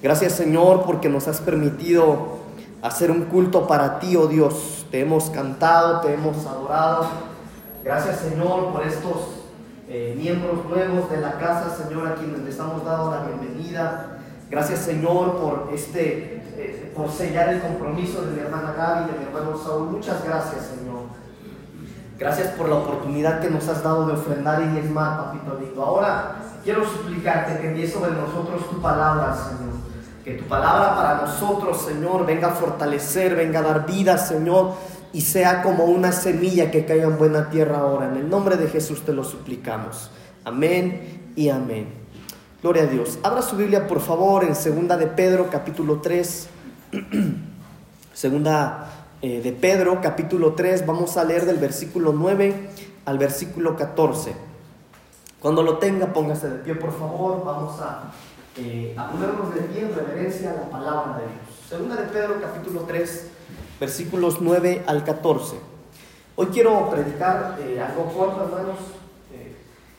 Gracias Señor porque nos has permitido hacer un culto para ti, oh Dios. Te hemos cantado, te hemos adorado. Gracias Señor por estos eh, miembros nuevos de la casa, Señor, a quienes les estamos dando la bienvenida. Gracias Señor por este, eh, por sellar el compromiso de mi hermana Gaby, de mi hermano Saúl. Muchas gracias Señor. Gracias por la oportunidad que nos has dado de ofrendar y diezmar, papito lindo. Ahora quiero suplicarte que envíes sobre nosotros tu palabra, Señor. Que tu palabra para nosotros, Señor, venga a fortalecer, venga a dar vida, Señor, y sea como una semilla que caiga en buena tierra ahora. En el nombre de Jesús te lo suplicamos. Amén y amén. Gloria a Dios. Abra su Biblia, por favor, en Segunda de Pedro, capítulo 3. Segunda eh, de Pedro, capítulo 3. Vamos a leer del versículo 9 al versículo 14. Cuando lo tenga, póngase de pie, por favor. Vamos a eh, a ponernos de pie en reverencia a la palabra de Dios. Segunda de Pedro capítulo 3, versículos 9 al 14. Hoy quiero predicar eh, algo corto, hermanos, eh,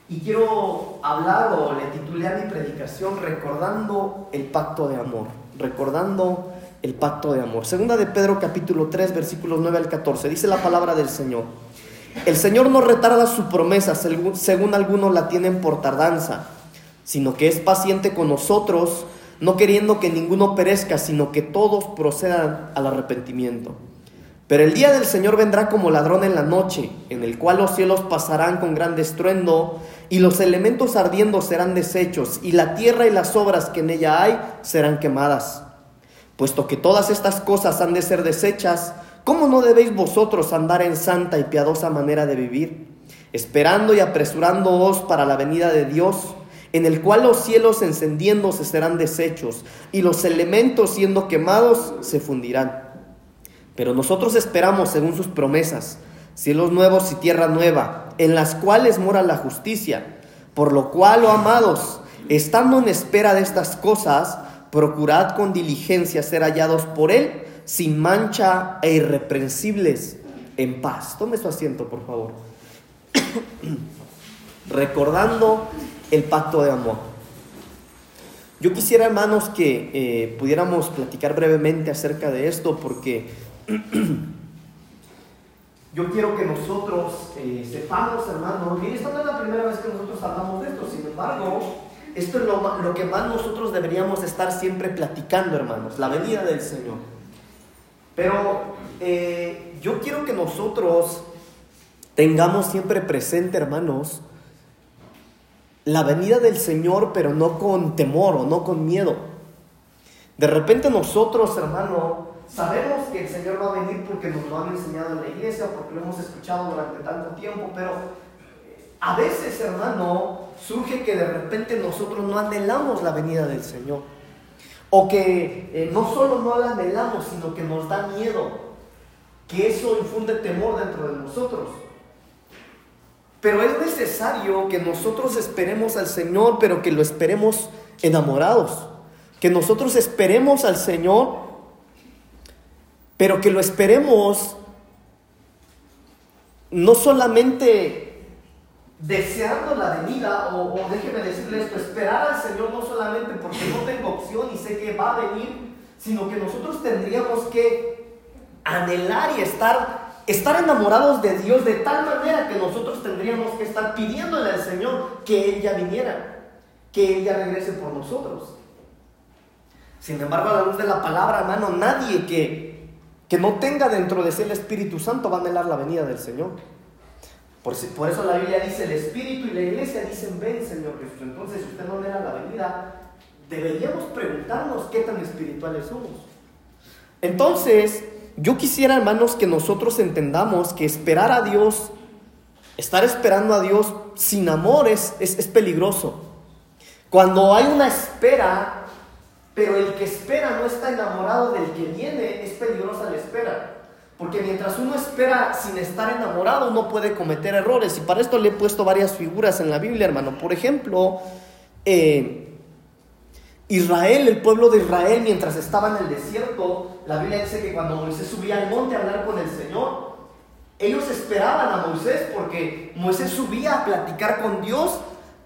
y quiero hablar o le titulé a mi predicación recordando el pacto de amor, recordando el pacto de amor. Segunda de Pedro capítulo 3, versículos 9 al 14. Dice la palabra del Señor. El Señor no retarda su promesa, según algunos la tienen por tardanza sino que es paciente con nosotros, no queriendo que ninguno perezca, sino que todos procedan al arrepentimiento. Pero el día del Señor vendrá como ladrón en la noche, en el cual los cielos pasarán con gran estruendo, y los elementos ardiendo serán deshechos, y la tierra y las obras que en ella hay serán quemadas. Puesto que todas estas cosas han de ser deshechas, ¿cómo no debéis vosotros andar en santa y piadosa manera de vivir, esperando y apresurándoos para la venida de Dios? En el cual los cielos encendiéndose serán deshechos y los elementos siendo quemados se fundirán. Pero nosotros esperamos, según sus promesas, cielos nuevos y tierra nueva, en las cuales mora la justicia. Por lo cual, oh amados, estando en espera de estas cosas, procurad con diligencia ser hallados por Él, sin mancha e irreprensibles, en paz. Tome su asiento, por favor. Recordando el pacto de amor. Yo quisiera, hermanos, que eh, pudiéramos platicar brevemente acerca de esto porque yo quiero que nosotros eh, sepamos, hermanos, y esta no es la primera vez que nosotros hablamos de esto, sin embargo, esto es lo, que más nosotros deberíamos estar siempre platicando, hermanos, la venida del Señor. Pero eh, yo quiero que nosotros tengamos siempre presente, hermanos, la venida del Señor, pero no con temor o no con miedo. De repente nosotros, hermano, sabemos que el Señor va a venir porque nos lo han enseñado en la iglesia, porque lo hemos escuchado durante tanto tiempo, pero eh, a veces, hermano, surge que de repente nosotros no anhelamos la venida del Señor. O que eh, no solo no la anhelamos, sino que nos da miedo. Que eso infunde temor dentro de nosotros. Pero es necesario que nosotros esperemos al Señor, pero que lo esperemos enamorados. Que nosotros esperemos al Señor, pero que lo esperemos no solamente deseando la venida, o, déjeme decirle esto, esperar al Señor no solamente porque no tengo opción y sé que va a venir, sino que nosotros tendríamos que anhelar y estar estar enamorados de Dios de tal manera que nosotros tendríamos que estar pidiéndole al Señor que Él ya viniera, que Él ya regrese por nosotros. Sin embargo, a la luz de la palabra, hermano, nadie que, que no tenga dentro de sí el Espíritu Santo va a anhelar la venida del Señor. Por, por eso la Biblia dice, el Espíritu y la iglesia dicen, ven Señor Jesús. Entonces, si usted no anhela la venida, deberíamos preguntarnos qué tan espirituales somos. Entonces, yo quisiera, hermanos, que nosotros entendamos que esperar a Dios, estar esperando a Dios sin amor es, es, peligroso. Cuando hay una espera, pero el que espera no está enamorado del que viene, es peligrosa la espera. Porque mientras uno espera sin estar enamorado, uno puede cometer errores. Y para esto le he puesto varias figuras en la Biblia, hermano. Por ejemplo, eh, Israel, el pueblo de Israel, mientras estaba en el desierto, la Biblia dice que cuando Moisés subía al monte a hablar con el Señor, ellos esperaban a Moisés porque Moisés subía a platicar con Dios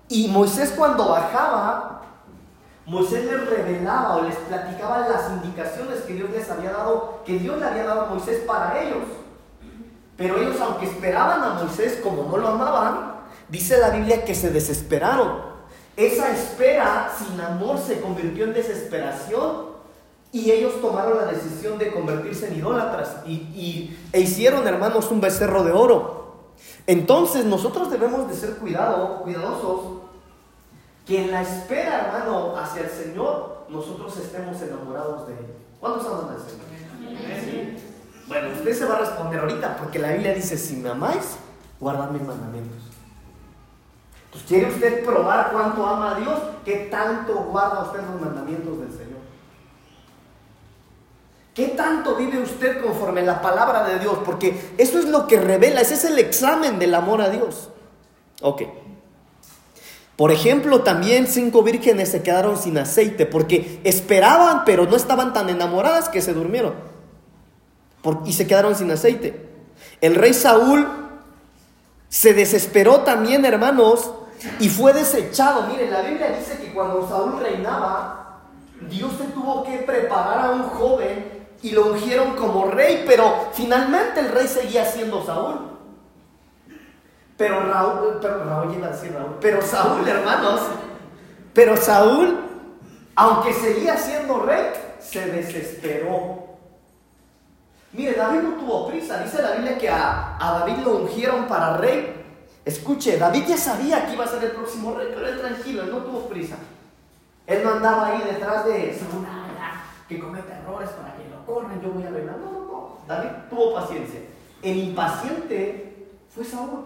y Moisés cuando bajaba, Moisés les revelaba o les platicaba las indicaciones que Dios les había dado, que Dios le había dado a Moisés para ellos. Pero ellos, aunque esperaban a Moisés como no lo amaban, dice la Biblia que se desesperaron. Esa espera sin amor se convirtió en desesperación y ellos tomaron la decisión de convertirse en idólatras y, e hicieron, hermanos, un becerro de oro. Entonces nosotros debemos de ser cuidado, cuidadosos que en la espera, hermano, hacia el Señor, nosotros estemos enamorados de Él. ¿Cuántos aman al Señor? Bueno, usted se va a responder ahorita, porque la Biblia dice, si me amáis, guardad mis mandamientos. Pues quiere usted probar cuánto ama a Dios, qué tanto guarda usted los mandamientos del Señor. ¿Qué tanto vive usted conforme a la palabra de Dios? Porque eso es lo que revela, ese es el examen del amor a Dios. Ok. Por ejemplo, también cinco vírgenes se quedaron sin aceite porque esperaban, pero no estaban tan enamoradas que se durmieron. y se quedaron sin aceite. El rey Saúl se desesperó también, hermanos, y fue desechado. Miren, la Biblia dice que cuando Saúl reinaba, Dios se tuvo que preparar a un joven y lo ungieron como rey, pero finalmente el rey seguía siendo Saúl. Pero Raúl, pero Raúl iba a decir Raúl, pero Saúl, hermanos, pero Saúl, aunque seguía siendo rey, se desesperó. Mire, David no tuvo prisa. Dice la Biblia que a, David lo ungieron para rey. Escuche, David ya sabía que iba a ser el próximo rey, pero él tranquilo, él no tuvo prisa. Él no andaba ahí detrás de Saúl, que comete errores para que corran, yo voy a reinar. No, no, no. David tuvo paciencia. El impaciente fue Saúl.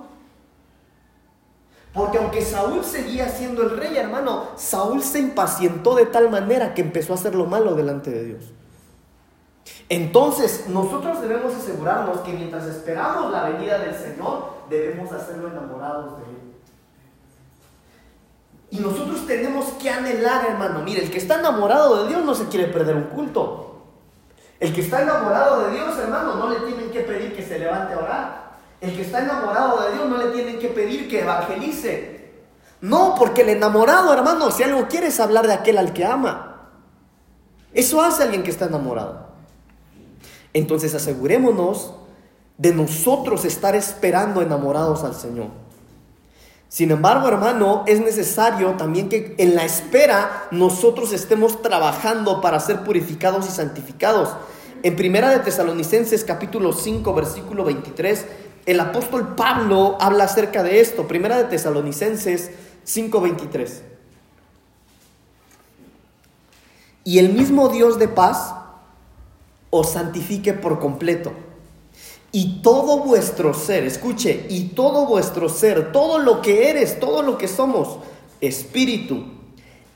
Porque aunque Saúl seguía siendo el rey, hermano, Saúl se impacientó de tal manera que empezó a hacer lo malo delante de Dios. Entonces, nosotros debemos asegurarnos que mientras esperamos la venida del Señor, debemos hacerlo enamorados de Él. Y nosotros tenemos que anhelar, hermano. Mire, el que está enamorado de Dios no se quiere perder un culto. El que está enamorado de Dios, hermano, no le tienen que pedir que se levante a orar. El que está enamorado de Dios no le tienen que pedir que evangelice. No, porque el enamorado, hermano, si algo quiere es hablar de aquel al que ama. Eso hace alguien que está enamorado. Entonces asegurémonos de nosotros estar esperando enamorados al Señor. Sin embargo, hermano, es necesario también que en la espera nosotros estemos trabajando para ser purificados y santificados. En Primera de Tesalonicenses capítulo 5 versículo 23 el apóstol Pablo habla acerca de esto, primera de Tesalonicenses 5:23. Y el mismo Dios de paz os santifique por completo. Y todo vuestro ser, escuche, y todo vuestro ser, todo lo que eres, todo lo que somos, espíritu,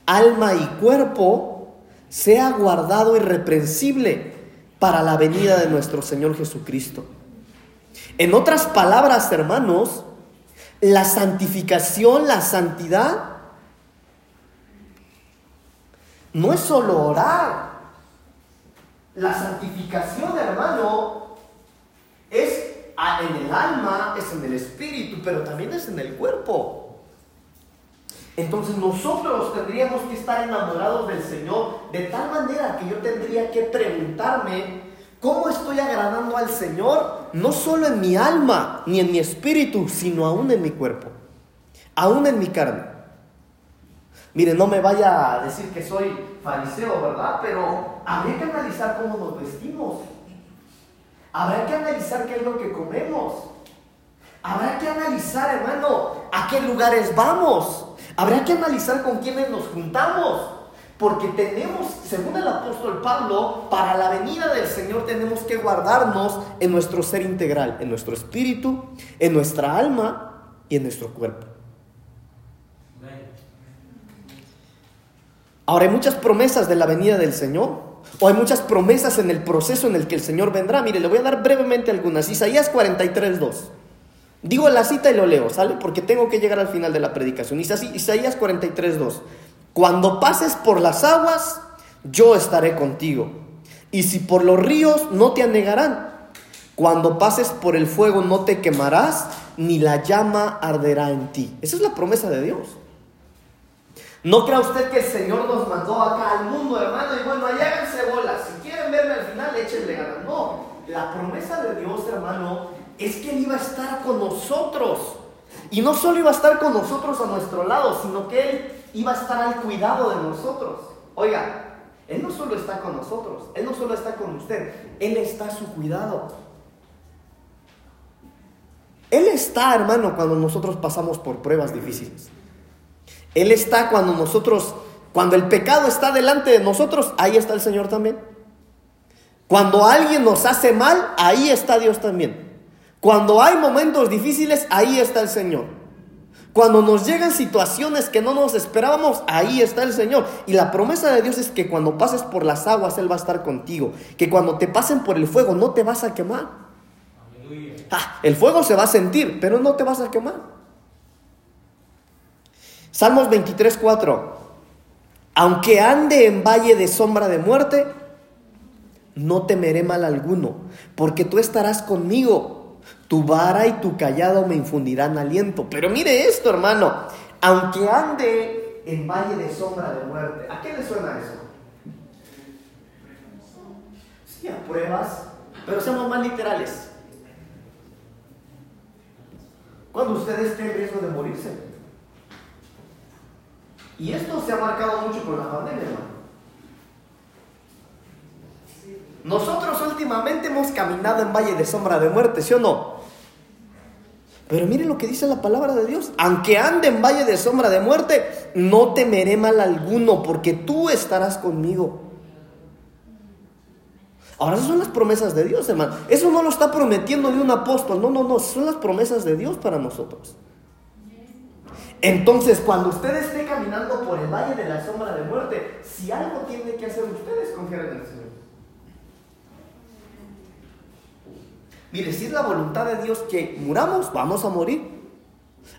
alma y cuerpo, sea guardado irreprensible para la venida de nuestro Señor Jesucristo. En otras palabras, hermanos, la santificación, la santidad, no es solo orar. La santificación, hermano, es en el alma, es en el espíritu, pero también es en el cuerpo. Entonces nosotros tendríamos que estar enamorados del Señor de tal manera que yo tendría que preguntarme ¿Cómo estoy agradando al Señor? No solo en mi alma ni en mi espíritu, sino aún en mi cuerpo, aún en mi carne. Mire, no me vaya a decir que soy fariseo, ¿verdad? Pero habría que analizar cómo nos vestimos. Habrá que analizar qué es lo que comemos. Habrá que analizar, hermano, a qué lugares vamos. Habrá que analizar con quiénes nos juntamos. Porque tenemos, según el apóstol Pablo, para la venida del Señor tenemos que guardarnos en nuestro ser integral, en nuestro espíritu, en nuestra alma y en nuestro cuerpo. Ahora hay muchas promesas de la venida del Señor, o hay muchas promesas en el proceso en el que el Señor vendrá. Mire, le voy a dar brevemente algunas. Isaías 43.2. Digo la cita y lo leo, ¿sale? Porque tengo que llegar al final de la predicación. Isaías 43.2. Cuando pases por las aguas, yo estaré contigo. Y si por los ríos, no te anegarán. Cuando pases por el fuego, no te quemarás, ni la llama arderá en ti. Esa es la promesa de Dios. No crea usted que el Señor nos mandó acá al mundo, hermano, y bueno, ahí háganse bolas. Si quieren verme al final, échenle ganas. No, la promesa de Dios, hermano, es que Él iba a estar con nosotros. Y no solo iba a estar con nosotros a nuestro lado, sino que Él iba a estar al cuidado de nosotros. Oiga, Él no solo está con nosotros, Él no solo está con usted, Él está a su cuidado. Él está, hermano, cuando nosotros pasamos por pruebas difíciles. Él está cuando nosotros, cuando el pecado está delante de nosotros, ahí está el Señor también. Cuando alguien nos hace mal, ahí está Dios también. Cuando hay momentos difíciles, ahí está el Señor. Cuando nos llegan situaciones que no nos esperábamos, ahí está el Señor. Y la promesa de Dios es que cuando pases por las aguas, Él va a estar contigo. Que cuando te pasen por el fuego, no te vas a quemar. Ah, el fuego se va a sentir, pero no te vas a quemar. Salmos 23, 4. Aunque ande en valle de sombra de muerte, no temeré mal alguno, porque tú estarás conmigo tu vara y tu callado me infundirán aliento. Pero mire esto, hermano. Aunque ande en valle de sombra de muerte. ¿A qué le suena eso? Sí, a pruebas. Pero seamos más literales. Cuando usted esté en riesgo de morirse. Y esto se ha marcado mucho con la pandemia, hermano. Nosotros últimamente hemos caminado en valle de sombra de muerte, ¿sí o no? Pero mire lo que dice la palabra de Dios. Aunque ande en valle de sombra de muerte, no temeré mal alguno, porque tú estarás conmigo. Ahora, esas son las promesas de Dios, hermano. Eso no lo está prometiendo ni un apóstol. No, no, no. Son las promesas de Dios para nosotros. Entonces, cuando usted esté caminando por el valle de la sombra de muerte, si algo tiene que hacer ustedes, confiar en el Señor. Mire, si es la voluntad de Dios que muramos, vamos a morir.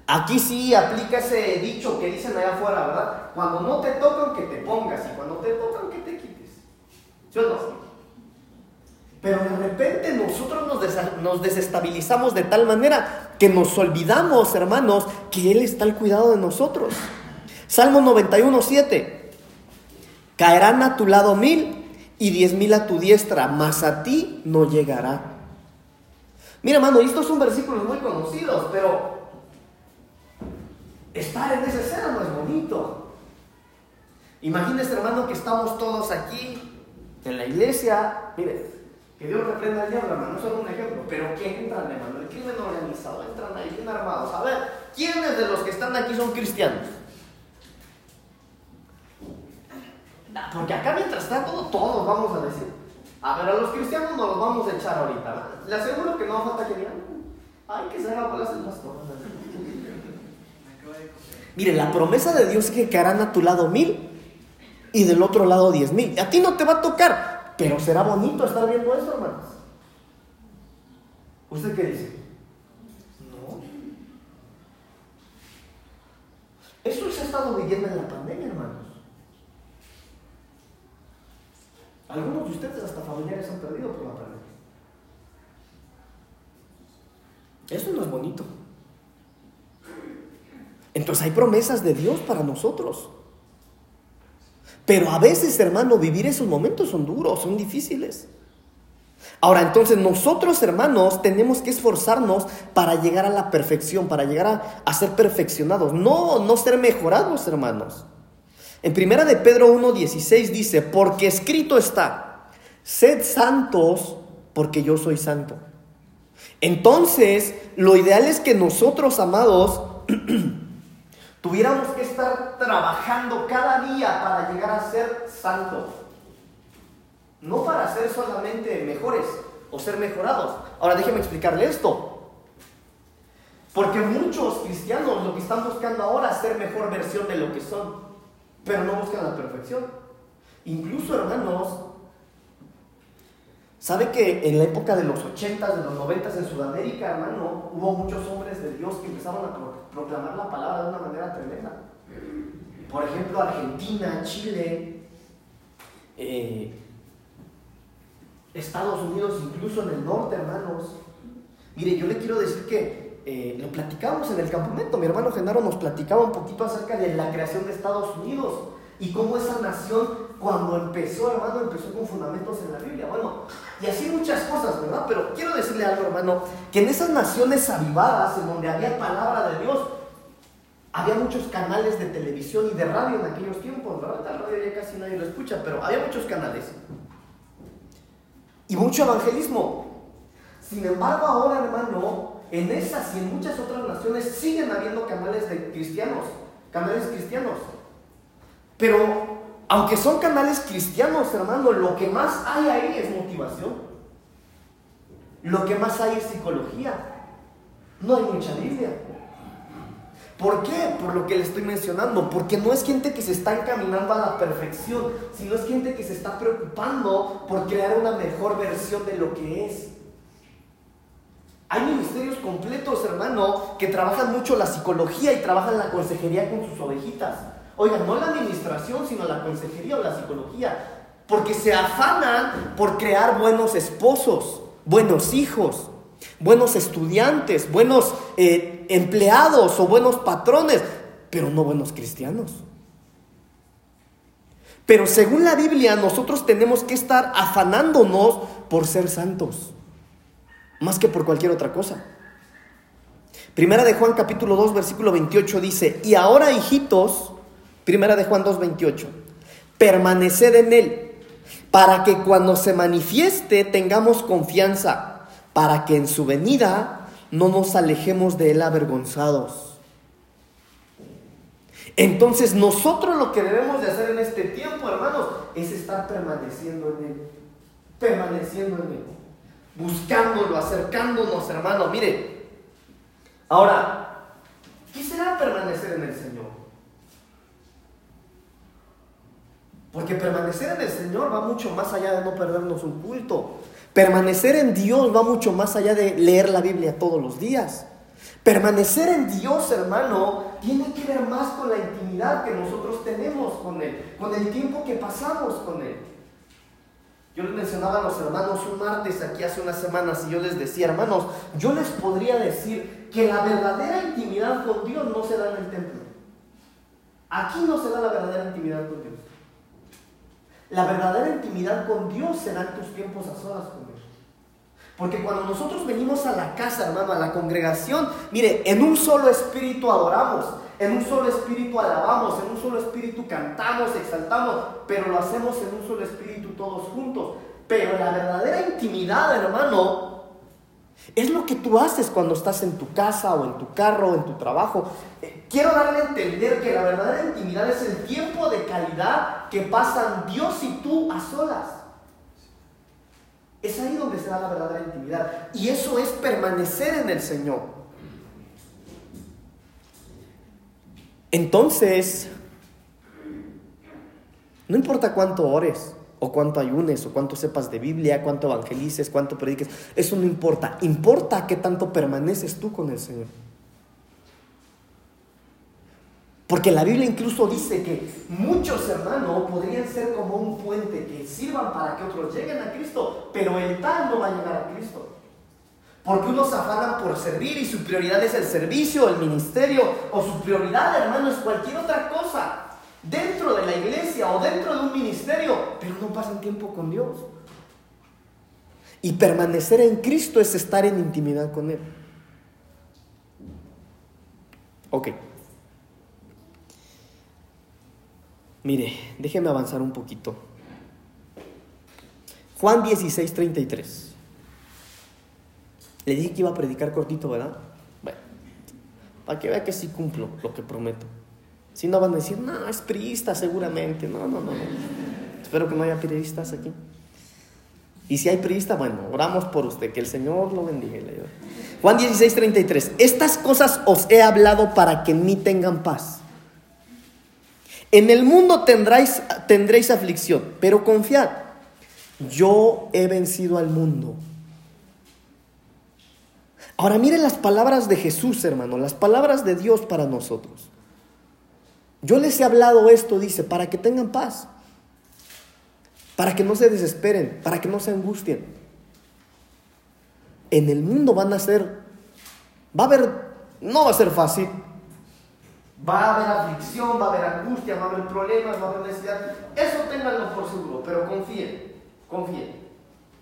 Aquí sí aplica ese dicho que dicen allá afuera, ¿verdad? Cuando no te tocan, que te pongas. Y cuando te tocan, que te quites. ¿Sí o no? Pero de repente nosotros nos, desestabilizamos de tal manera que nos olvidamos, hermanos, que Él está al cuidado de nosotros. Salmo 91, 7. Caerán a tu lado mil y diez mil a tu diestra, mas a ti no llegará. Mira, hermano, estos son versículos muy conocidos, pero estar en esa escena no es bonito. Imagínese, hermano, que estamos todos aquí en la iglesia. Mire, que Dios reprenda al diablo, hermano, eso es un ejemplo. Pero ¿quién entran, hermano? El crimen organizado, entran ahí bien armados. A ver, ¿quiénes de los que están aquí son cristianos? Porque acá mientras todo, todos vamos a decir. A ver, a los cristianos nos los vamos a echar ahorita. Le aseguro que no falta que digan, ay, que se haga bolas el pastor. Mire, la promesa de Dios es que caerán a tu lado mil y del otro lado diez mil. A ti no te va a tocar, pero será bonito estar viendo eso, hermanos. ¿Usted qué dice? No. Eso se ha estado viviendo en la pandemia, hermanos. Algunos de ustedes hasta familiares han perdido por la pandemia. Eso no es bonito. Entonces hay promesas de Dios para nosotros. Pero a veces, hermano, vivir esos momentos son duros, son difíciles. Ahora, entonces nosotros, hermanos, tenemos que esforzarnos para llegar a la perfección, para llegar a, ser perfeccionados, no, no ser mejorados, hermanos. En primera de Pedro 1.16 dice, porque escrito está, sed santos porque yo soy santo. Entonces, lo ideal es que nosotros, amados, tuviéramos que estar trabajando cada día para llegar a ser santos. No para ser solamente mejores o ser mejorados. Ahora déjeme explicarle esto. Porque muchos cristianos lo que están buscando ahora es ser mejor versión de lo que son pero no buscan la perfección. Incluso, hermanos, ¿sabe que en la época de los 80s, de los 90s en Sudamérica, hermano, hubo muchos hombres de Dios que empezaron a proclamar la palabra de una manera tremenda? Por ejemplo, Argentina, Chile, eh, Estados Unidos, incluso en el norte, hermanos. Mire, yo le quiero decir que eh, lo platicábamos en el campamento. Mi hermano Genaro nos platicaba un poquito acerca de la creación de Estados Unidos y cómo esa nación, cuando empezó, hermano, empezó con fundamentos en la Biblia. Bueno, y así muchas cosas, ¿verdad? Pero quiero decirle algo, hermano, que en esas naciones avivadas, en donde había palabra de Dios, había muchos canales de televisión y de radio en aquellos tiempos, ¿verdad? La radio ya casi nadie lo escucha, pero había muchos canales. Y mucho evangelismo. Sin embargo, ahora, hermano, en esas y en muchas otras naciones siguen habiendo canales de cristianos, canales cristianos. Pero, aunque son canales cristianos, hermano, lo que más hay ahí es motivación. Lo que más hay es psicología. No hay mucha Biblia. ¿Por qué? Por lo que le estoy mencionando. Porque no es gente que se está encaminando a la perfección, sino es gente que se está preocupando por crear una mejor versión de lo que es. Hay ministerios completos, hermano, que trabajan mucho la psicología y trabajan la consejería con sus ovejitas. Oigan, no la administración, sino la consejería o la psicología. Porque se afanan por crear buenos esposos, buenos hijos, buenos estudiantes, buenos eh, empleados o buenos patrones, pero no buenos cristianos. Pero según la Biblia, nosotros tenemos que estar afanándonos por ser santos, más que por cualquier otra cosa. Primera de Juan capítulo 2 versículo 28 dice, y ahora hijitos, primera de Juan 2 28, permaneced en él, para que cuando se manifieste tengamos confianza para que en su venida no nos alejemos de él avergonzados. Entonces nosotros lo que debemos de hacer en este tiempo, hermanos, es estar permaneciendo en él, permaneciendo en él, buscándolo, acercándonos, hermanos. Mire, ahora, ¿qué será permanecer en el Señor? Porque permanecer en el Señor va mucho más allá de no perdernos un culto. Permanecer en Dios va mucho más allá de leer la Biblia todos los días. Permanecer en Dios, hermano, tiene que ver más con la intimidad que nosotros tenemos con Él, con el tiempo que pasamos con Él. Yo les mencionaba a los hermanos un martes aquí hace unas semanas y yo les decía, hermanos, yo les podría decir que la verdadera intimidad con Dios no se da en el templo. Aquí no se da la verdadera intimidad con Dios. La verdadera intimidad con Dios será en tus tiempos a solas con Dios. Porque cuando nosotros venimos a la casa, hermano, a la congregación, mire, en un solo espíritu adoramos, en un solo espíritu alabamos, en un solo espíritu cantamos, exaltamos, pero lo hacemos en un solo espíritu todos juntos. Pero la verdadera intimidad, hermano, es lo que tú haces cuando estás en tu casa o en tu carro o en tu trabajo. Eh, quiero darle a entender que la verdadera intimidad es el tiempo de calidad que pasan Dios y tú a solas. Es ahí donde se da la verdadera intimidad. Y eso es permanecer en el Señor. Entonces, no importa cuánto ores, o cuánto ayunes, o cuánto sepas de Biblia, cuánto evangelices, cuánto prediques. Eso no importa. Importa qué tanto permaneces tú con el Señor. Porque la Biblia incluso dice que muchos hermanos podrían ser como un puente que sirvan para que otros lleguen a Cristo, pero el tal no va a llegar a Cristo. Porque unos afanan por servir y su prioridad es el servicio, el ministerio, o su prioridad, hermano, es cualquier otra cosa dentro de la iglesia o dentro de un ministerio, pero no pasan tiempo con Dios. Y permanecer en Cristo es estar en intimidad con Él. Ok. Mire, déjeme avanzar un poquito. Juan 16, 33. Le dije que iba a predicar cortito, ¿verdad? Bueno, para que vea que sí cumplo lo que prometo. Si no van a decir, no, es priista seguramente. No, no, no, Espero que no haya priistas aquí. Y si hay priista, bueno, oramos por usted, que el Señor lo bendiga. Juan 16, 33. Estas cosas os he hablado para que en mí tengan paz. En el mundo tendréis, tendréis aflicción, pero confiad, yo he vencido al mundo. Ahora miren las palabras de Jesús, hermano, las palabras de Dios para nosotros. Yo les he hablado esto, dice, para que tengan paz, para que no se desesperen, para que no se angustien. En el mundo van a ser, va a haber No va a ser fácil. Va a haber aflicción, va a haber angustia, va a haber problemas, va a haber necesidad. Eso ténganlo por seguro, pero confíen, confíen.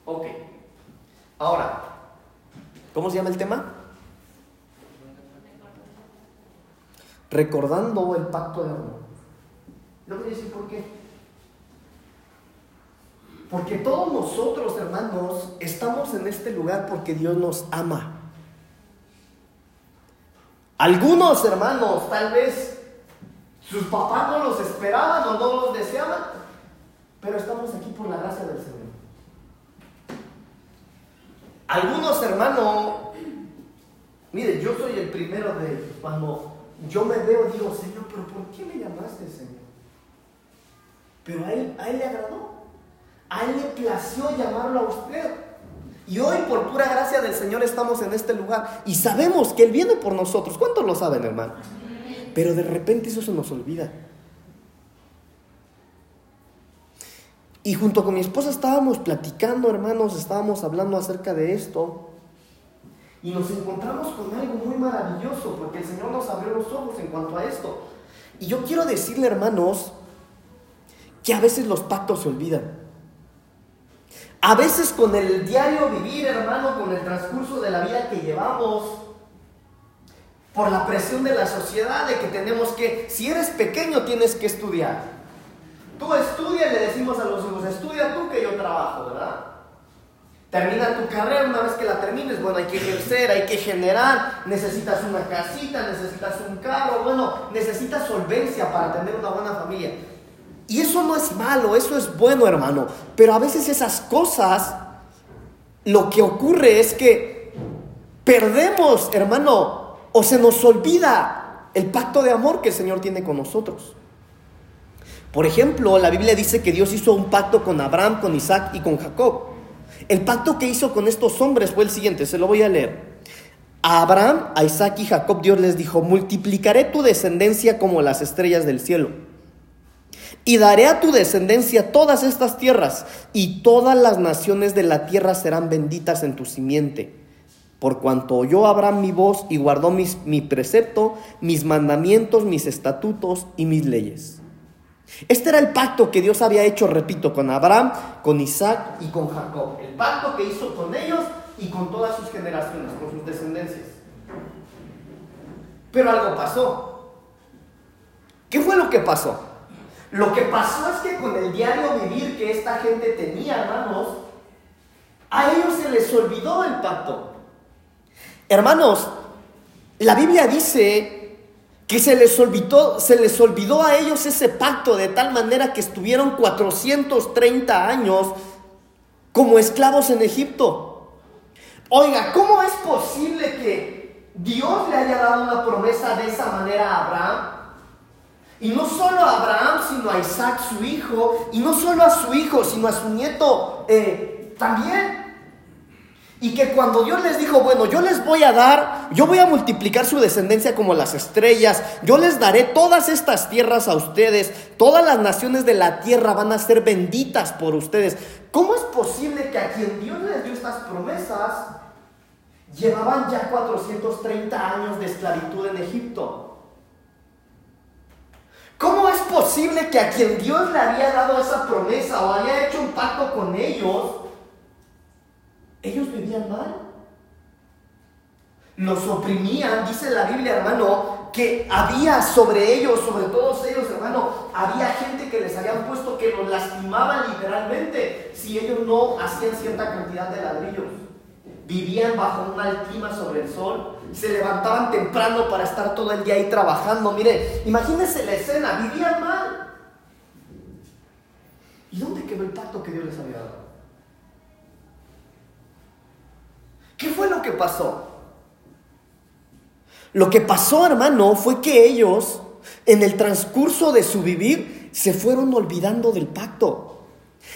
Ok. Ahora, ¿cómo se llama el tema? Recordando el pacto de amor. No voy a decir por qué. Porque todos nosotros, hermanos, estamos en este lugar porque Dios nos ama. Algunos hermanos, tal vez sus papás no los esperaban o no los deseaban, pero estamos aquí por la gracia del Señor. Algunos hermanos, mire, yo soy el primero de cuando yo me veo, digo, Señor, pero ¿por qué me llamaste, Señor? Pero a él, a él le agradó. A Él le plació llamarlo a usted. Y hoy, por pura gracia del Señor, estamos en este lugar y sabemos que Él viene por nosotros. ¿Cuántos lo saben, hermano? Pero de repente eso se nos olvida. Y junto con mi esposa estábamos platicando, hermanos, estábamos hablando acerca de esto. Y nos encontramos con algo muy maravilloso, porque el Señor nos abrió los ojos en cuanto a esto. Y yo quiero decirle, hermanos, que a veces los pactos se olvidan. A veces con el diario vivir, hermano, con el transcurso de la vida que llevamos, por la presión de la sociedad de que tenemos que, si eres pequeño tienes que estudiar. Tú estudia le decimos a los hijos, estudia tú que yo trabajo, ¿verdad? Termina tu carrera, una vez que la termines, bueno, hay que ejercer, hay que generar, necesitas una casita, necesitas un carro, bueno, necesitas solvencia para tener una buena familia. Y eso no es malo, eso es bueno, hermano. Pero a veces esas cosas, lo que ocurre es que perdemos, hermano, o se nos olvida el pacto de amor que el Señor tiene con nosotros. Por ejemplo, la Biblia dice que Dios hizo un pacto con Abraham, con Isaac y con Jacob. El pacto que hizo con estos hombres fue el siguiente, se lo voy a leer. A Abraham, a Isaac y Jacob Dios les dijo, multiplicaré tu descendencia como las estrellas del cielo y daré a tu descendencia todas estas tierras, y todas las naciones de la tierra serán benditas en tu simiente. Por cuanto oyó Abraham mi voz y guardó mis, mi precepto, mis mandamientos, mis estatutos y mis leyes. Este era el pacto que Dios había hecho, repito, con Abraham, con Isaac y con Jacob. El pacto que hizo con ellos y con todas sus generaciones, con sus descendencias. Pero algo pasó. ¿Qué fue lo que pasó? Lo que pasó es que con el diario vivir que esta gente tenía, hermanos, a ellos se les olvidó el pacto. Hermanos, la Biblia dice que se les olvidó, se les olvidó a ellos ese pacto de tal manera que estuvieron 430 años como esclavos en Egipto. Oiga, ¿cómo es posible que Dios le haya dado una promesa de esa manera a Abraham? Y no solo a Abraham, sino a Isaac, su hijo. Y no solo a su hijo, sino a su nieto eh, también. Y que cuando Dios les dijo, bueno, yo les voy a dar, yo voy a multiplicar su descendencia como las estrellas, yo les daré todas estas tierras a ustedes, todas las naciones de la tierra van a ser benditas por ustedes. ¿Cómo es posible que a quien Dios les dio estas promesas llevaban ya 430 años de esclavitud en Egipto? ¿Cómo es posible que a quien Dios le había dado esa promesa o había hecho un pacto con ellos, ellos vivían mal? Los oprimían, dice la Biblia, hermano, que había sobre ellos, sobre todos ellos, hermano, había gente que les habían puesto que los lastimaban literalmente si ellos no hacían cierta cantidad de ladrillos. Vivían bajo una clima sobre el sol, se levantaban temprano para estar todo el día ahí trabajando. Mire, imagínense la escena, vivían mal. ¿Y dónde quedó el pacto que Dios les había dado? ¿Qué fue lo que pasó? Lo que pasó, hermano, fue que ellos, en el transcurso de su vivir, se fueron olvidando del pacto.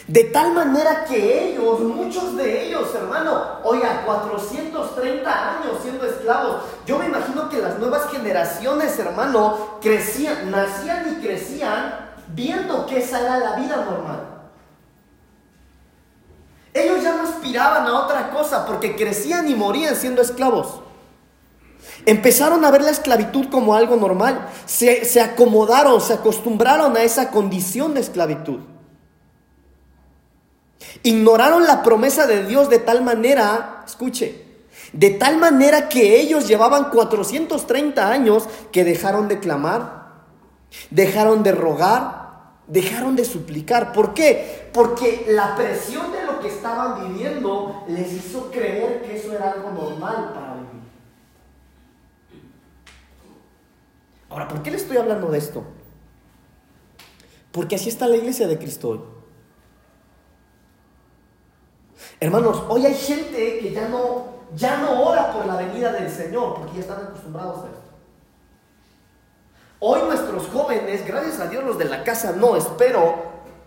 De tal manera que ellos, muchos de ellos, hermano, oiga, 430 años siendo esclavos. Yo me imagino que las nuevas generaciones, hermano, crecían, nacían y crecían viendo que esa era la vida normal. Ellos ya no aspiraban a otra cosa porque crecían y morían siendo esclavos. Empezaron a ver la esclavitud como algo normal. Se, se, acomodaron, se acostumbraron a esa condición de esclavitud. Ignoraron la promesa de Dios de tal manera, escuche, de tal manera que ellos llevaban 430 años que dejaron de clamar, dejaron de rogar, dejaron de suplicar. ¿Por qué? Porque la presión de lo que estaban viviendo les hizo creer que eso era algo normal para vivir. Ahora, ¿por qué le estoy hablando de esto? Porque así está la iglesia de Cristo hoy. Hermanos, hoy hay gente que ya no, ya no ora por la venida del Señor, porque ya están acostumbrados a esto. Hoy nuestros jóvenes, gracias a Dios los de la casa no, espero,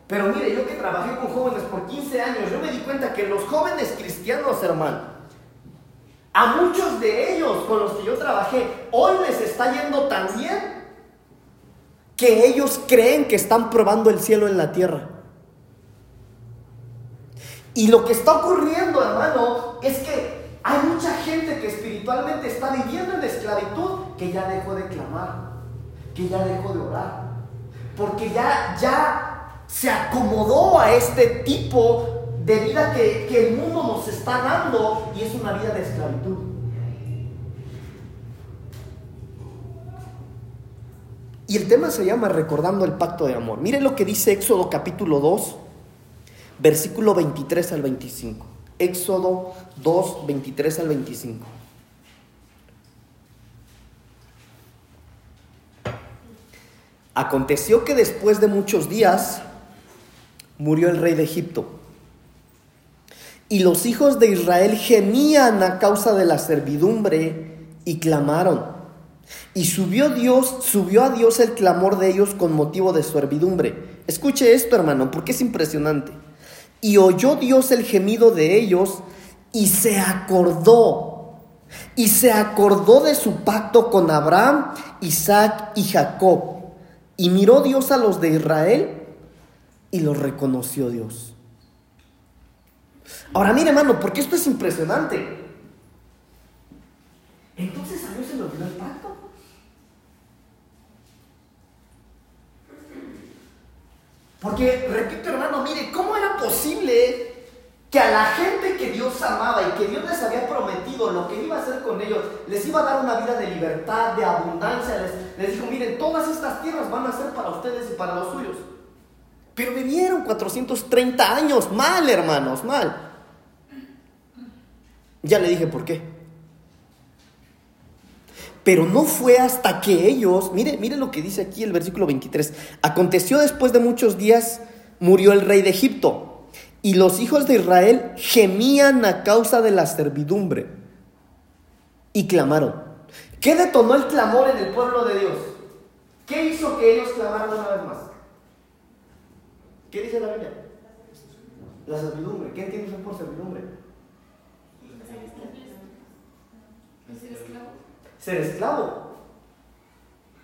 pero mire, yo que trabajé con jóvenes por 15 años, yo me di cuenta que los jóvenes cristianos, hermano, a muchos de ellos con los que yo trabajé, hoy les está yendo tan bien que ellos creen que están probando el cielo en la tierra. Y lo que está ocurriendo, hermano, es que hay mucha gente que espiritualmente está viviendo en esclavitud que ya dejó de clamar que ya dejó de orar. Porque ya, ya se acomodó a este tipo de vida que, que el mundo nos está dando y es una vida de esclavitud. Y el tema se llama Recordando el pacto de amor. Mire lo que dice Éxodo capítulo 2, versículo 23 al 25. Éxodo 2, 23 al 25. Aconteció que después de muchos días murió el rey de Egipto. Y los hijos de Israel gemían a causa de la servidumbre y clamaron. Y subió Dios, subió a Dios el clamor de ellos con motivo de servidumbre. Escuche esto, hermano, porque es impresionante. Y oyó Dios el gemido de ellos y se acordó. Y se acordó de su pacto con Abraham, Isaac y Jacob y miró Dios a los de Israel y los reconoció Dios. Ahora mire hermano, porque esto es impresionante. Entonces a Dios se le olvidó el pacto. Porque, repito hermano, mire, ¿cómo era posible que a la gente que Dios amaba y que Dios les había prometido lo que iba a hacer con ellos, les iba a dar una vida de libertad, de abundancia, les, les dijo, miren, todas estas tierras van a ser para ustedes y para los suyos. Pero vivieron 430 años mal, hermanos, mal. Ya le dije por qué. Pero no fue hasta que ellos, mire, mire lo que dice aquí el versículo 23, aconteció después de muchos días, murió el rey de Egipto y los hijos de Israel gemían a causa de la servidumbre y clamaron. ¿Qué detonó el clamor en el pueblo de Dios? ¿Qué hizo que ellos clamaran una vez más? ¿Qué dice la Biblia? La servidumbre. ¿Qué entiendes por servidumbre? Ser esclavo. Ser esclavo.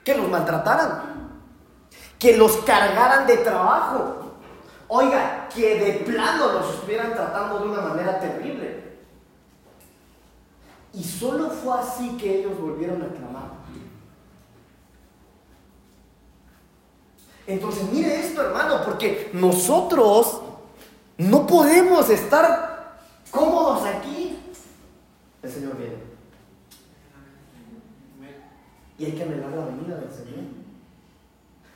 Que los maltrataran. Que los cargaran de trabajo. Oiga, que de plano los estuvieran tratando de una manera terrible. Y solo fue así que ellos volvieron a clamar. Entonces, mire esto, hermano, porque nosotros no podemos estar cómodos aquí. El Señor viene. Y hay que anhelar la venida del Señor.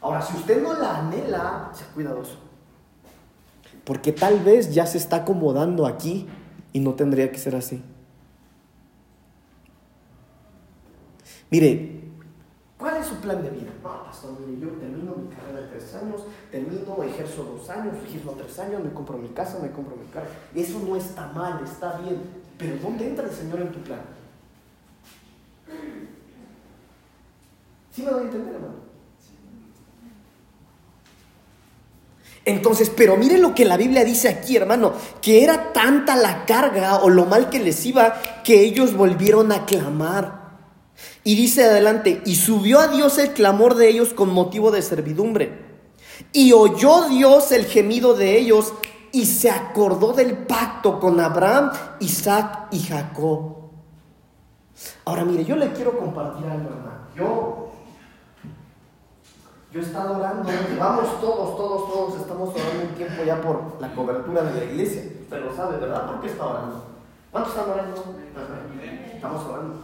Ahora, si usted no la anhela, sea cuidadoso. Porque tal vez ya se está acomodando aquí y no tendría que ser así. Mire, ¿cuál es su plan de vida? No, pastor, mire, yo termino mi carrera de tres años, termino, ejerzo dos años, ejerzo tres años, me compro mi casa, me compro mi carro. Eso no está mal, está bien. Pero ¿dónde entra el Señor en tu plan? ¿Sí me doy a entender, hermano? Entonces, pero miren lo que la Biblia dice aquí, hermano, que era tanta la carga o lo mal que les iba que ellos volvieron a clamar. Y dice adelante, y subió a Dios el clamor de ellos con motivo de servidumbre. Y oyó Dios el gemido de ellos y se acordó del pacto con Abraham, Isaac y Jacob. Ahora mire, yo le quiero compartir algo, hermano. Yo, yo he estado orando, vamos todos, todos, todos, estamos orando un tiempo ya por la cobertura de la iglesia. Usted lo sabe, ¿verdad? ¿Por qué está orando? ¿Cuántos están orando? Estamos orando.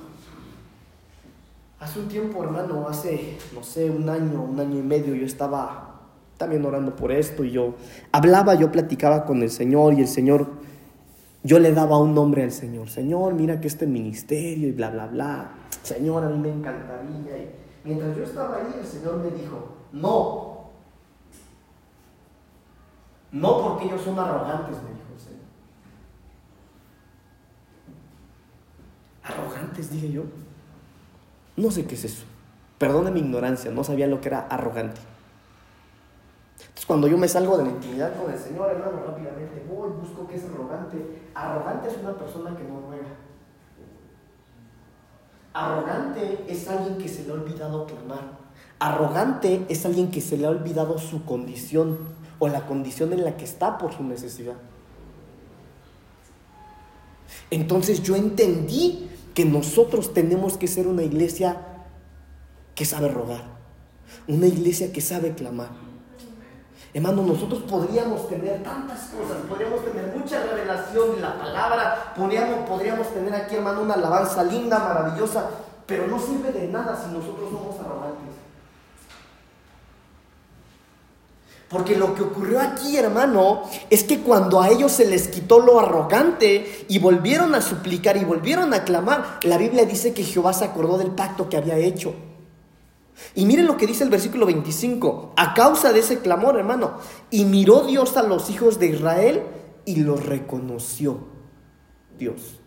Hace un tiempo, hermano, hace, no sé, un año, un año y medio, yo estaba también orando por esto y yo hablaba, yo platicaba con el Señor y el Señor, yo le daba un nombre al Señor. Señor, mira que este ministerio y bla, bla, bla. Señor, a mí me encantaría. Y mientras yo estaba ahí, el Señor me dijo, no. No porque ellos son arrogantes, me dijo Señor. Arrogantes, dije yo. No sé qué es eso. Perdone mi ignorancia, no sabía lo que era arrogante. Entonces, cuando yo me salgo de la intimidad con el Señor, hermano, rápidamente voy, busco qué es arrogante. Arrogante es una persona que no ruega. Arrogante es alguien que se le ha olvidado clamar. Arrogante es alguien que se le ha olvidado su condición o la condición en la que está por su necesidad. Entonces yo entendí que nosotros tenemos que ser una iglesia que sabe rogar, una iglesia que sabe clamar. Hermano, nosotros podríamos tener tantas cosas, podríamos tener mucha revelación de la palabra, podríamos, podríamos tener aquí, hermano, una alabanza linda, maravillosa, pero no sirve de nada si nosotros somos arrogantes. Porque lo que ocurrió aquí, hermano, es que cuando a ellos se les quitó lo arrogante y volvieron a suplicar y volvieron a clamar, la Biblia dice que Jehová se acordó del pacto que había hecho. Y miren lo que dice el versículo 25. A causa de ese clamor, hermano, y miró Dios a los hijos de Israel y los reconoció. Dios.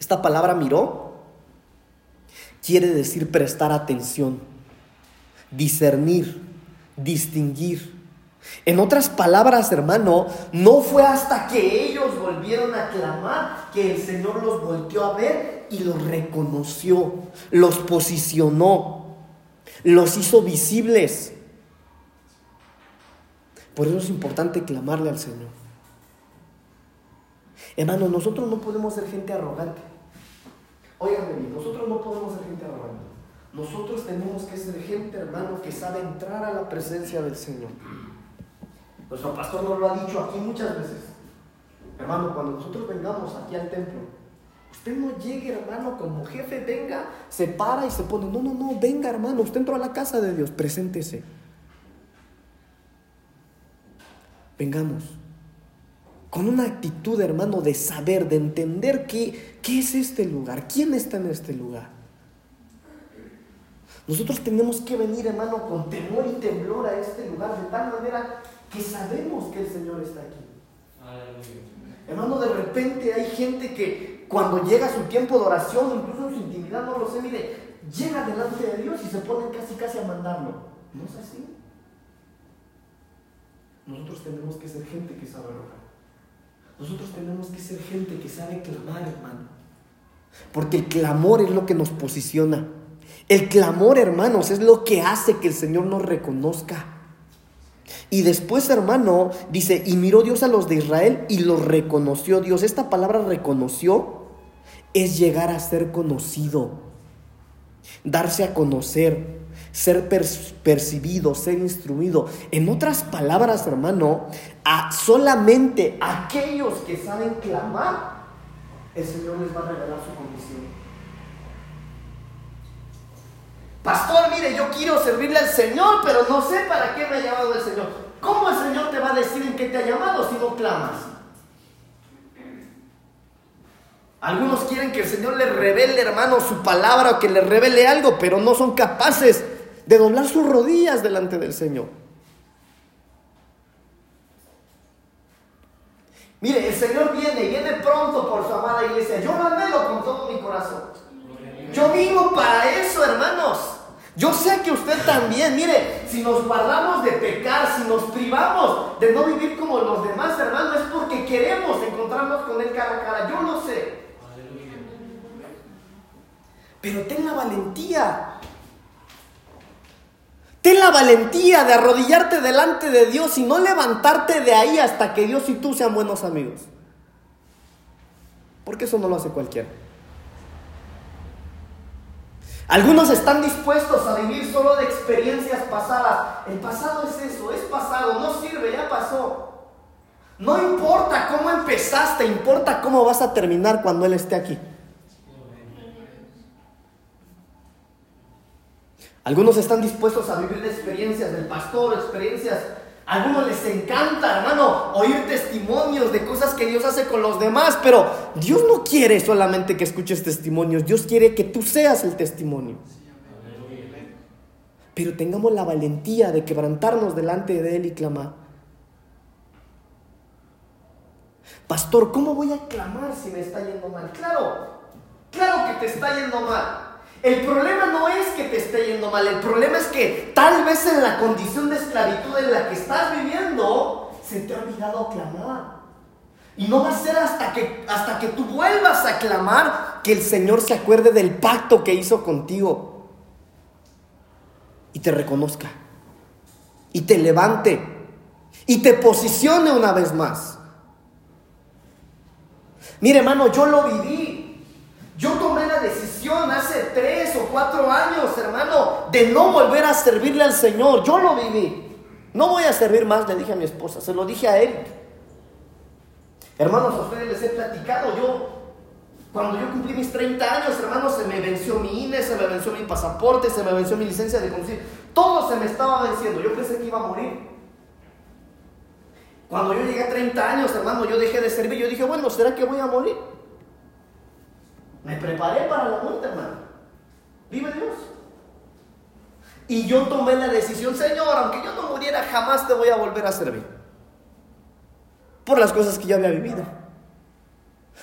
Esta palabra miró quiere decir prestar atención, discernir, distinguir. En otras palabras, hermano, no fue hasta que ellos volvieron a clamar que el Señor los volteó a ver y los reconoció, los posicionó los hizo visibles. Por eso es importante clamarle al Señor. Hermano, nosotros no podemos ser gente arrogante. Óigame bien, nosotros no podemos ser gente arrogante. Nosotros tenemos que ser gente, hermano, que sabe entrar a la presencia del Señor. Nuestro pastor nos lo ha dicho aquí muchas veces. Hermano, cuando nosotros vengamos aquí al templo, Usted no llegue, hermano, como jefe, venga, se para y se pone. No, no, no, venga, hermano, usted entró a la casa de Dios, preséntese. Vengamos. Con una actitud, hermano, de saber, de entender qué, qué es este lugar, quién está en este lugar. Nosotros tenemos que venir, hermano, con temor y temblor a este lugar, de tal manera que sabemos que el Señor está aquí. Hermano, de repente hay gente que cuando llega su tiempo de oración, incluso en su intimidad, no lo sé, mire, llega delante de Dios y se pone casi casi a mandarlo. ¿No es así? Nosotros tenemos que ser gente que sabe orar. Nosotros tenemos que ser gente que sabe clamar, hermano. Porque el clamor es lo que nos posiciona. El clamor, hermanos, es lo que hace que el Señor nos reconozca. Y después, hermano, dice, y miró Dios a los de Israel y los reconoció Dios. Esta palabra reconoció es llegar a ser conocido, darse a conocer, ser percibido, ser instruido. En otras palabras, hermano, a solamente aquellos que saben clamar, el Señor les va a revelar su condición. Pastor, mire, yo quiero servirle al Señor, pero no sé para qué me ha llamado el Señor. ¿Cómo el Señor te va a decir en qué te ha llamado si no clamas? Algunos quieren que el Señor les revele, hermano, su palabra o que les revele algo, pero no son capaces de doblar sus rodillas delante del Señor. Mire, el Señor viene, viene pronto por su amada iglesia. Yo lo anhelo con todo mi corazón. Yo vivo para eso, hermanos. Yo sé que usted también, mire, si nos guardamos de pecar, si nos privamos de no vivir como los demás hermanos, es porque queremos encontrarnos con Él cara a cara. Yo lo sé. Pero ten la valentía. Ten la valentía de arrodillarte delante de Dios y no levantarte de ahí hasta que Dios y tú sean buenos amigos. Porque eso no lo hace cualquiera. Algunos están dispuestos a vivir solo de experiencias pasadas. El pasado es eso, es pasado, no sirve, ya pasó. No importa cómo empezaste, importa cómo vas a terminar cuando Él esté aquí. Algunos están dispuestos a vivir de experiencias del pastor, experiencias algunos les encanta, hermano, oír testimonios de cosas que Dios hace con los demás, pero Dios no quiere solamente que escuches testimonios, Dios quiere que tú seas el testimonio. Pero tengamos la valentía de quebrantarnos delante de Él y clamar. Pastor, ¿cómo voy a clamar si me está yendo mal? Claro, claro que te está yendo mal. El problema no es que te esté yendo mal, el problema es que tal vez en la condición de esclavitud en la que estás viviendo, se te ha olvidado clamar. Y no va a ser hasta que, hasta que tú vuelvas a clamar que el Señor se acuerde del pacto que hizo contigo y te reconozca y te levante y te posicione una vez más. Mire hermano, yo lo viví. Yo tomé la decisión hace tres o cuatro años, hermano, de no volver a servirle al Señor. Yo lo viví. No voy a servir más, le dije a mi esposa, se lo dije a él. Hermanos, a ustedes les he platicado, yo, cuando yo cumplí mis 30 años, hermanos, se me venció mi INE, se me venció mi pasaporte, se me venció mi licencia de conducir. Todo se me estaba venciendo. Yo pensé que iba a morir. Cuando yo llegué a 30 años, hermano, yo dejé de servir. Yo dije, bueno, ¿será que voy a morir? Me preparé para la muerte, hermano. Vive Dios. Y yo tomé la decisión, Señor, aunque yo no muriera, jamás te voy a volver a servir. Por las cosas que ya había vivido.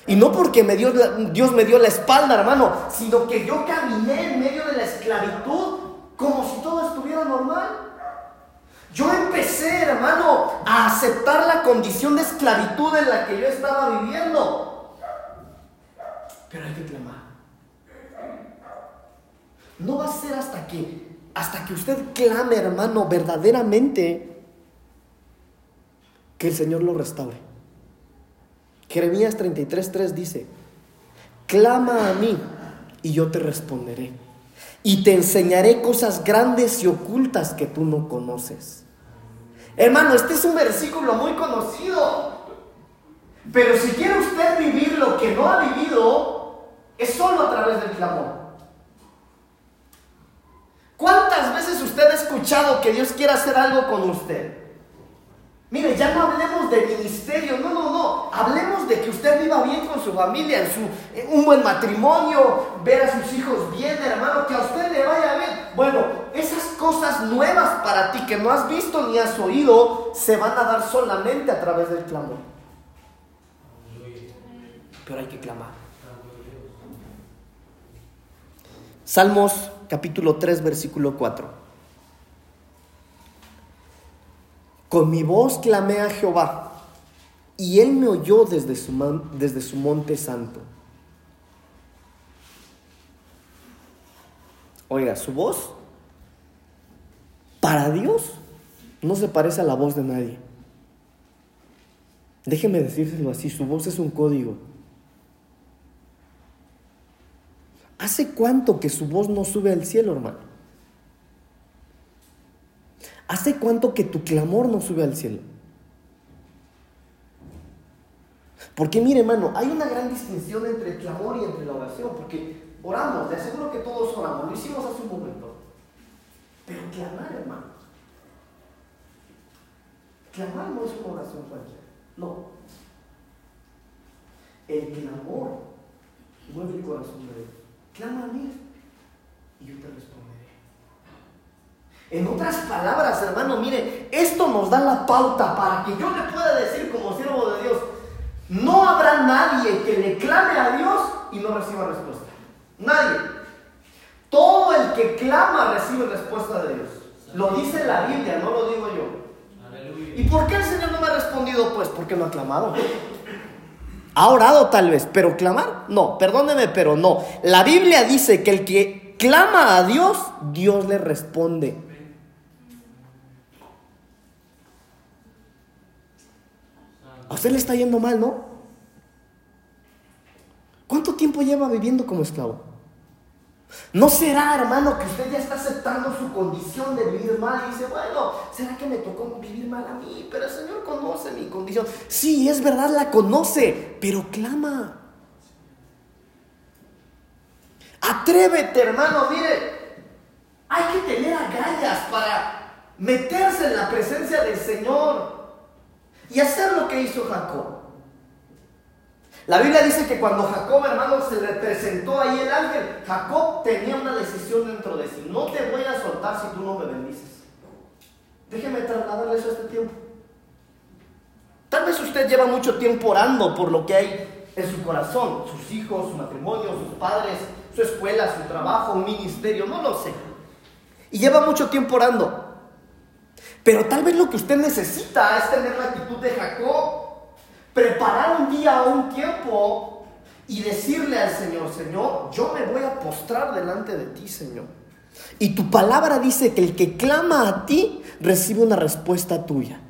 Y no porque me dio, Dios me dio la espalda, hermano, sino que yo caminé en medio de la esclavitud como si todo estuviera normal. Yo empecé, hermano, a aceptar la condición de esclavitud en la que yo estaba viviendo. Pero hay que clamar. No va a ser hasta que, hasta que usted clame, hermano, verdaderamente, que el Señor lo restaure. Jeremías 33:3 dice, clama a mí y yo te responderé. Y te enseñaré cosas grandes y ocultas que tú no conoces. Hermano, este es un versículo muy conocido. Pero si quiere usted vivir lo que no ha vivido, es solo a través del clamor. ¿Cuántas veces usted ha escuchado que Dios quiere hacer algo con usted? Mire, ya no hablemos de ministerio, no, no, no. Hablemos de que usted viva bien con su familia, en su, un buen matrimonio, ver a sus hijos bien, hermano, que a usted le vaya bien. Bueno, esas cosas nuevas para ti que no has visto ni has oído, se van a dar solamente a través del clamor. Pero hay que clamar. Salmos capítulo 3, versículo 4. Con mi voz clamé a Jehová, y él me oyó desde su, desde su monte santo. Oiga, su voz para Dios no se parece a la voz de nadie. Déjeme decírselo así, su voz es un código. ¿Hace cuánto que su voz no sube al cielo, hermano? ¿Hace cuánto que tu clamor no sube al cielo? Porque mire, hermano, hay una gran distinción entre el clamor y entre la oración, porque oramos, te aseguro que todos oramos, lo hicimos hace un momento. Pero clamar, hermano, clamar no es una oración cualquiera, no. El clamor mueve el corazón de Dios. Clama a mí y yo te responderé. En otras palabras, hermano, mire, esto nos da la pauta para que yo le pueda decir como siervo de Dios, no habrá nadie que le clame a Dios y no reciba respuesta. Nadie. Todo el que clama recibe respuesta de Dios. Lo dice la Biblia, no lo digo yo. ¿Y por qué el Señor no me ha respondido? Pues porque no ha clamado. Ha orado tal vez, pero clamar, no, perdóneme, pero no. La Biblia dice que el que clama a Dios, Dios le responde. A usted le está yendo mal, ¿no? ¿Cuánto tiempo lleva viviendo como esclavo? ¿No será, hermano, que usted ya está aceptando su condición de vivir mal y dice, bueno, ¿será que me tocó vivir mal a mí? Pero el Señor conoce mi condición. Sí, es verdad, la conoce, pero clama. Atrévete, hermano, mire, hay que tener agallas para meterse en la presencia del Señor y hacer lo que hizo Jacob. La Biblia dice que cuando Jacob, hermano, se le presentó ahí el ángel, Jacob tenía una decisión dentro de sí. No te voy a soltar si tú no me bendices. Déjeme trasladarle eso a este tiempo. Tal vez usted lleva mucho tiempo orando por lo que hay en su corazón, sus hijos, su matrimonio, sus padres, su escuela, su trabajo, un ministerio, no lo sé. Y lleva mucho tiempo orando. Pero tal vez lo que usted necesita es tener la actitud de Jacob preparar un día o un tiempo y decirle al Señor, Señor, yo me voy a postrar delante de ti, Señor. Y tu palabra dice que el que clama a ti recibe una respuesta tuya.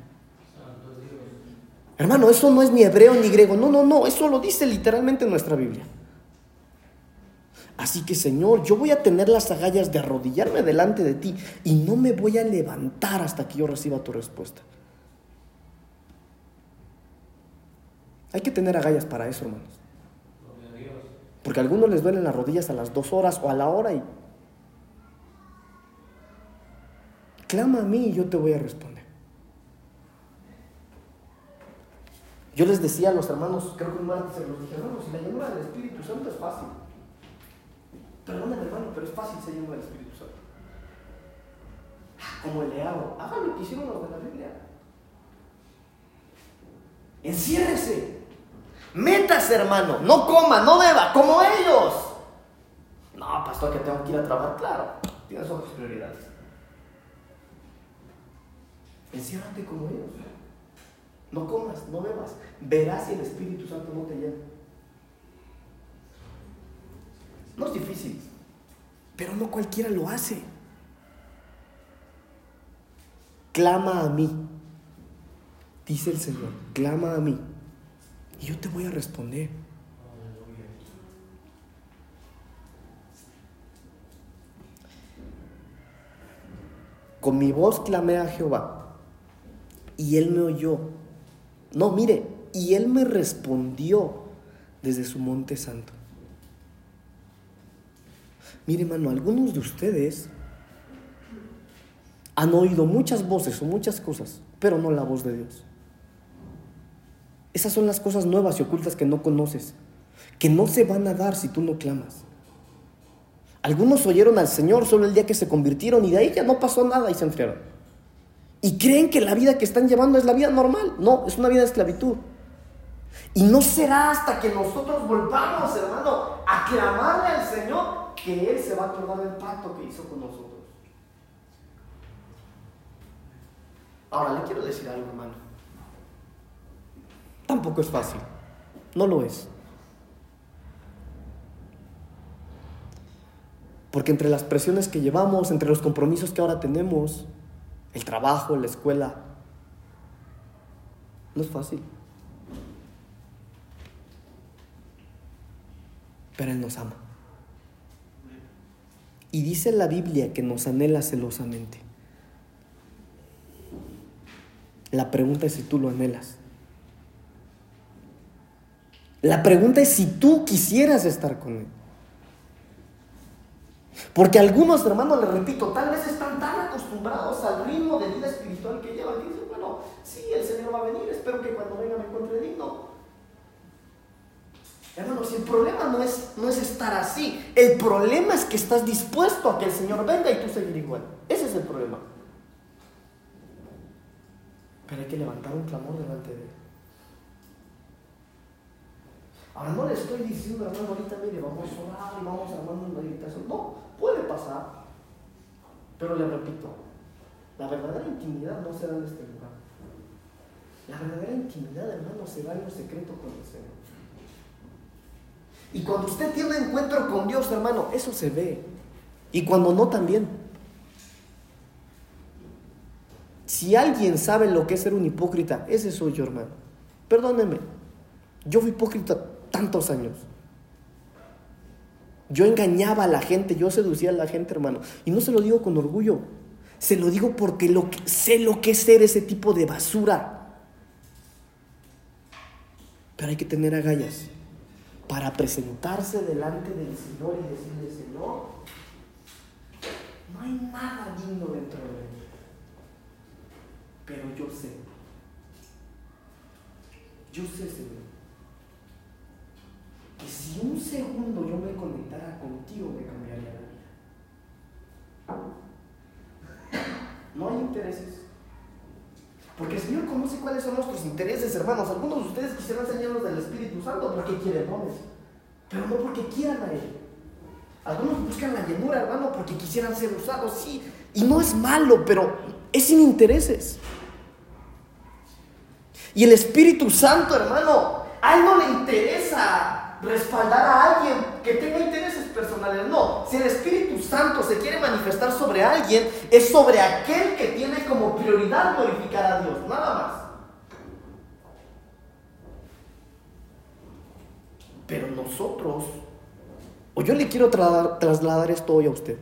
Hermano, eso no es ni hebreo ni griego, no, no, no, eso lo dice literalmente en nuestra Biblia. Así que Señor, yo voy a tener las agallas de arrodillarme delante de ti y no me voy a levantar hasta que yo reciba tu respuesta. Hay que tener agallas para eso, hermanos. Porque a algunos les duelen las rodillas a las dos horas o a la hora y... Clama a mí y yo te voy a responder. Yo les decía a los hermanos, creo que un martes se los dije, hermanos, si la llamada del Espíritu Santo es fácil. Perdóname, hermano, pero es fácil ser llamado del Espíritu Santo. Ah, como el leado, hagan lo que hicieron los de la Biblia. Enciérrese. Métase, hermano. No coma, no beba, como ellos. No, pastor, que tengo que ir a trabajar. Claro, tienes otras prioridades. Enciérrate como ellos. No comas, no bebas. Verás si el Espíritu Santo no te llena. No es difícil, pero no cualquiera lo hace. Clama a mí, dice el Señor, clama a mí y yo te voy a responder. Con mi voz clamé a Jehová y él me oyó. No, mire, y él me respondió desde su monte santo. Mire, hermano, algunos de ustedes han oído muchas voces o muchas cosas, pero no la voz de Dios. Esas son las cosas nuevas y ocultas que no conoces, que no se van a dar si tú no clamas. Algunos oyeron al Señor solo el día que se convirtieron y de ahí ya no pasó nada y se enfriaron. Y creen que la vida que están llevando es la vida normal. No, es una vida de esclavitud. Y no será hasta que nosotros volvamos, hermano, a clamarle al Señor que Él se va a acordar del pacto que hizo con nosotros. Ahora le quiero decir algo, hermano. Tampoco es fácil. No lo es. Porque entre las presiones que llevamos, entre los compromisos que ahora tenemos, el trabajo, la escuela, no es fácil. Pero Él nos ama. Y dice la Biblia que nos anhela celosamente. La pregunta es si tú lo anhelas. La pregunta es si tú quisieras estar con Él. Porque algunos hermanos, les repito, tal vez están tan acostumbrados al ritmo de vida espiritual que llevan y dicen, bueno, sí, el Señor va a venir, espero que cuando venga me encuentre digno. Hermanos, el problema no es, no es estar así, el problema es que estás dispuesto a que el Señor venga y tú seguir igual. Ese es el problema. Pero hay que levantar un clamor delante de Él. Ahora no le estoy diciendo, hermano, ahorita mire, vamos a orar y vamos armando una meditación. No, puede pasar. Pero le repito, la verdadera intimidad no se da en este lugar. La verdadera intimidad, hermano, se da en lo secreto con el Señor. Y cuando usted tiene un encuentro con Dios, hermano, eso se ve. Y cuando no, también. Si alguien sabe lo que es ser un hipócrita, ese soy yo, hermano. Perdóneme. Yo fui hipócrita tantos años. Yo engañaba a la gente, yo seducía a la gente, hermano. Y no se lo digo con orgullo. Se lo digo porque lo sé lo que es ser ese tipo de basura. Pero hay que tener agallas para presentarse delante del Señor y decirle, Señor, no hay nada digno dentro de mí. Pero yo sé, yo sé, Señor, que si un segundo yo me conectara contigo me cambiaría la vida. No hay intereses. Porque el Señor conoce cuáles son nuestros intereses, hermanos. Algunos de ustedes quisieran ser llenos del Espíritu Santo porque quieren dones, pero no porque quieran a Él. Algunos buscan la llenura, hermano, porque quisieran ser usados, sí. Y no es malo, pero es sin intereses. Y el Espíritu Santo, hermano, a Él no le interesa respaldar a alguien que tenga intereses personales. No, si el Espíritu Santo se quiere manifestar sobre alguien, es sobre aquel que tiene como prioridad glorificar a Dios, nada más. Pero nosotros, o yo le quiero trasladar esto hoy a usted.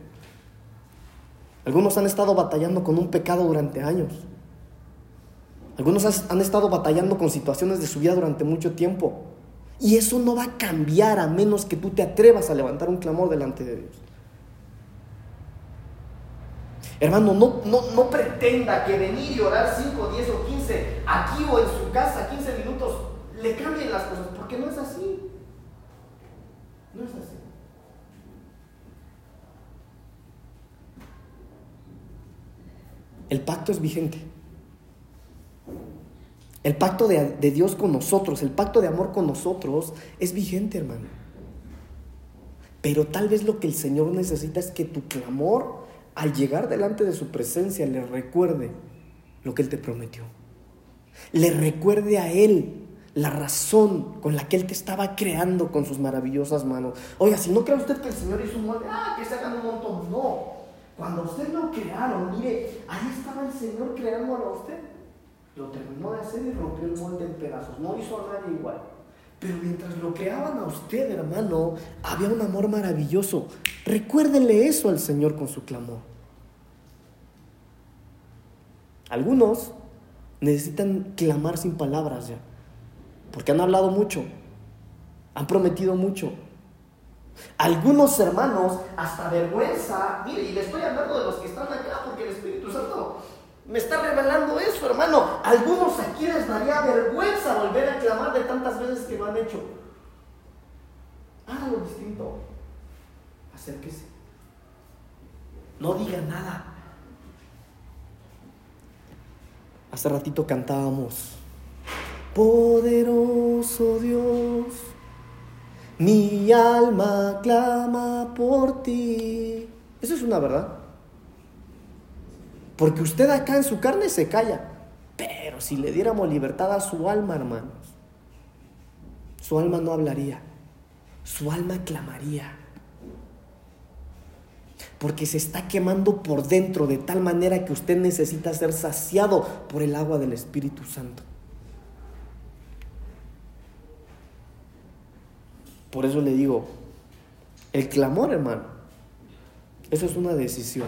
Algunos han estado batallando con un pecado durante años. Algunos han estado batallando con situaciones de su vida durante mucho tiempo. Y eso no va a cambiar a menos que tú te atrevas a levantar un clamor delante de Dios. Hermano, no, no, pretenda que venir y orar 5, 10 o 15 aquí o en su casa, 15 minutos, le cambien las cosas, porque no es así. No es así. El pacto es vigente. El pacto de, Dios con nosotros, el pacto de amor con nosotros es vigente, hermano. Pero tal vez lo que el Señor necesita es que tu clamor, al llegar delante de su presencia, le recuerde lo que Él te prometió. Le recuerde a Él la razón con la que Él te estaba creando con sus maravillosas manos. Oiga, si no cree usted que el Señor hizo un molde, ah, que se hagan un montón. No. Cuando usted lo crearon, mire, ahí estaba el Señor creándolo a usted. Lo terminó de hacer y rompió el molde en pedazos. No hizo a nadie igual. Pero mientras lo creaban a usted, hermano, había un amor maravilloso. Recuérdele eso al Señor con su clamor. Algunos necesitan clamar sin palabras ya. Porque han hablado mucho. Han prometido mucho. Algunos hermanos, hasta vergüenza, mire, y le estoy hablando de los que están acá, porque Espíritu Santo me está revelando eso, hermano. Algunos aquí les daría vergüenza volver a clamar de tantas veces que lo han hecho. Hágalo distinto. Acérquese. No diga nada. Hace ratito cantábamos. Poderoso Dios, mi alma clama por ti. Eso es una verdad. Porque usted acá en su carne se calla. Pero si le diéramos libertad a su alma, hermanos, su alma no hablaría. Su alma clamaría. Porque se está quemando por dentro de tal manera que usted necesita ser saciado por el agua del Espíritu Santo. Por eso le digo, el clamor, hermano, eso es una decisión.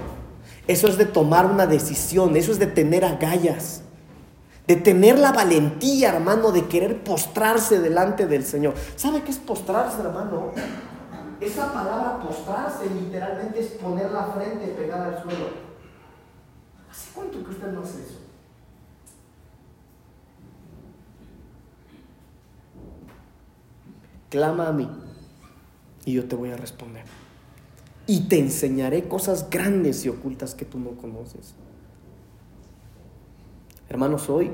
Eso es de tomar una decisión, eso es de tener agallas, de tener la valentía, hermano, de querer postrarse delante del Señor. ¿Sabe qué es postrarse, hermano? Esa palabra postrarse literalmente es poner la frente pegada al suelo. ¿Hace cuánto que usted no hace eso? Clama a mí y yo te voy a responder y te enseñaré cosas grandes y ocultas que tú no conoces. Hermanos, hoy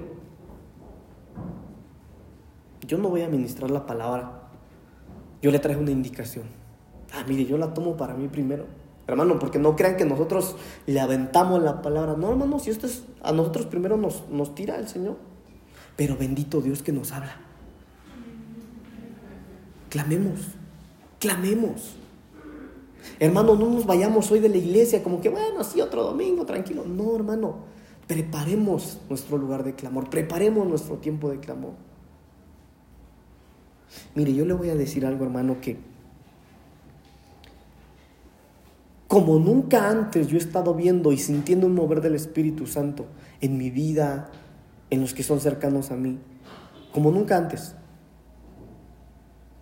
yo no voy a ministrar la palabra. Yo le traigo una indicación. Ah, mire, yo la tomo para mí primero. Hermano, porque no crean que nosotros le aventamos la palabra. No, hermano, si esto es a nosotros primero nos, nos tira el Señor. Pero bendito Dios que nos habla. Clamemos, clamemos. Hermano, no nos vayamos hoy de la iglesia como que, bueno, sí, otro domingo, tranquilo. No, hermano, preparemos nuestro lugar de clamor, preparemos nuestro tiempo de clamor. Mire, yo le voy a decir algo, hermano, que como nunca antes yo he estado viendo y sintiendo un mover del Espíritu Santo en mi vida, en los que son cercanos a mí, como nunca antes.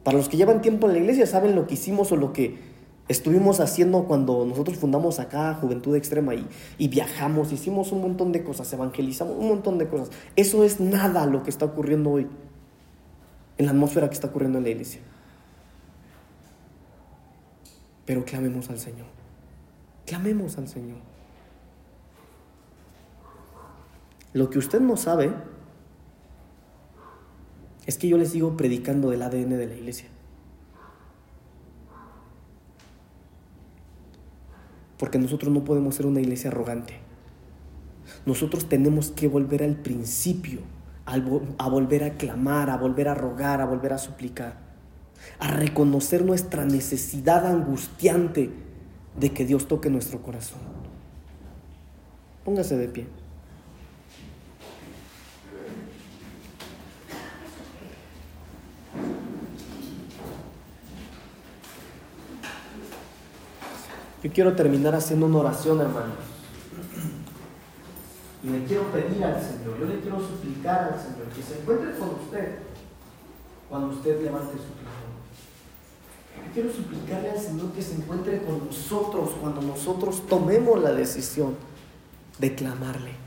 Para los que llevan tiempo en la iglesia saben lo que hicimos o lo que estuvimos haciendo cuando nosotros fundamos acá Juventud Extrema y, y, viajamos, hicimos un montón de cosas, evangelizamos un montón de cosas. Eso es nada lo que está ocurriendo hoy, en la atmósfera que está ocurriendo en la iglesia. Pero clamemos al Señor, clamemos al Señor. Lo que usted no sabe es que yo le sigo predicando del ADN de la iglesia. Porque nosotros no podemos ser una iglesia arrogante. Nosotros tenemos que volver al principio, a volver a clamar, a volver a rogar, a volver a suplicar, a reconocer nuestra necesidad angustiante de que Dios toque nuestro corazón. Póngase de pie. Yo quiero terminar haciendo una oración, hermanos. Y le quiero pedir al Señor, yo le quiero suplicar al Señor que se encuentre con usted cuando usted levante su clamor. Yo quiero suplicarle al Señor que se encuentre con nosotros cuando nosotros tomemos la decisión de clamarle.